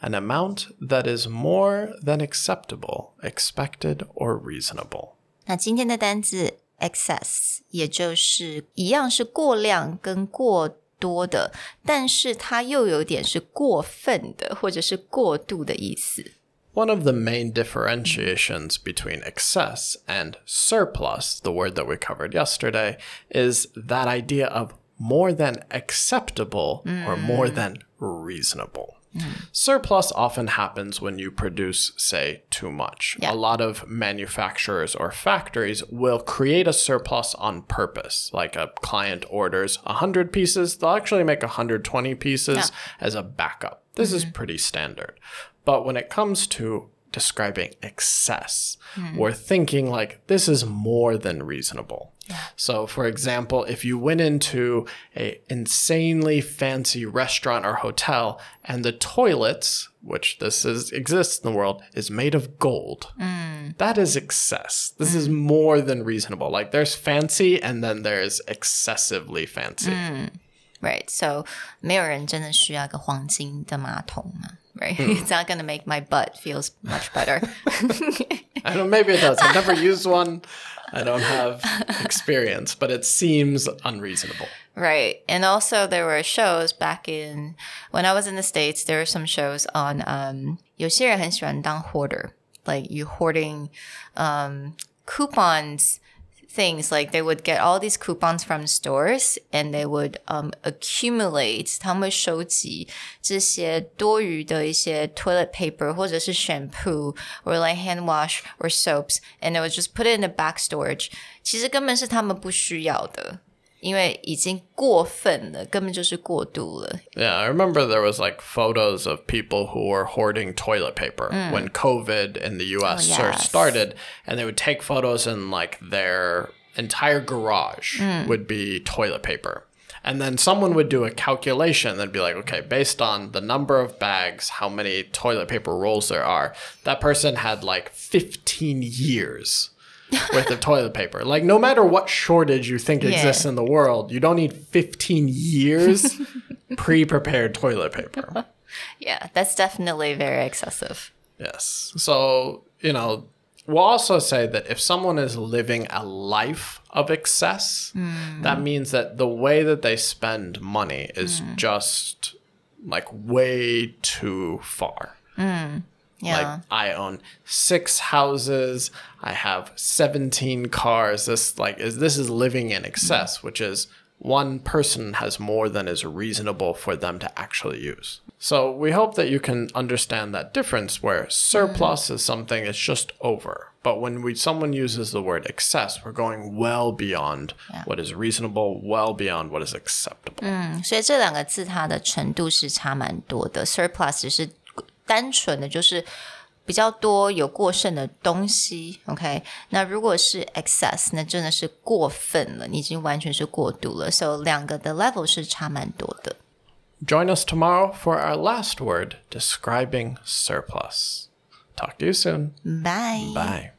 an amount that is more than acceptable, expected, or reasonable. 那今天的单字 excess，也就是一样是过量跟过多的，但是它又有点是过分的或者是过度的意思。 One of the main differentiations between excess and surplus, the word that we covered yesterday, is that idea of more than acceptable or more than reasonable. Surplus often happens when you produce, say, too much. Yeah. A lot of manufacturers or factories will create a surplus on purpose. Like a client orders 100 pieces, they'll actually make 120 pieces as a backup. This is mm-hmm. pretty standard. But when it comes to describing excess, we're thinking like this is more than reasonable. So, for example, if you went into a insanely fancy restaurant or hotel and the toilets, which this is exists in the world, is made of gold, that is excess. This is more than reasonable. Like there's fancy and then there's excessively fancy. Right, so 没有人真的需要一个黄金的马桶嘛 ？Right, it's not gonna make my butt feels much better. I don't. Maybe it does. I've never used one. I don't have experience, but it seems unreasonable. Right. And also there were shows back in when I was in the States, there were some shows on um 有些人很喜欢当 hoarder. Like you hoarding um coupons things like they would get all these coupons from stores and they would um accumulate 他们会收集这些多余的一些 toilet paper 或者是 shampoo or like hand wash or soaps and they would just put it in the back storage 其实根本是他们不需要的 因为已经过分了，根本就是过度了。 Yeah, I remember there was like photos of people who were hoarding toilet paper when COVID in the US Oh, first yes. started, and they would take photos and like their entire garage would be toilet paper. And then someone would do a calculation that'd be like, okay, based on the number of bags, how many toilet paper rolls there are, that person had like 15 years worth of toilet paper. Like, no matter what shortage you think exists in the world, you don't need 15 years pre prepared toilet paper. Yeah, that's definitely very excessive. Yes. So, you know, we'll also say that if someone is living a life of excess, hmm. that means that the way that they spend money is hmm. just like way too far. Hmm. Yeah. Like I own six houses, I have 17 cars. This like is this is living in excess, which is one person has more than is reasonable for them to actually use. So we hope that you can understand that difference where surplus is something it's just over. But when we someone uses the word excess, we're going well beyond what is reasonable, well beyond what is acceptable. 所以这两个字它的程度是差蛮多的。Surplus 只是 单纯的就是比较多有过剩的东西，OK？那如果是 excess，那真的是过分了，你已经完全是过度了。So 两个的 level 是差蛮多的。 Join us tomorrow for our last word describing surplus. Talk to you soon. Bye. Bye.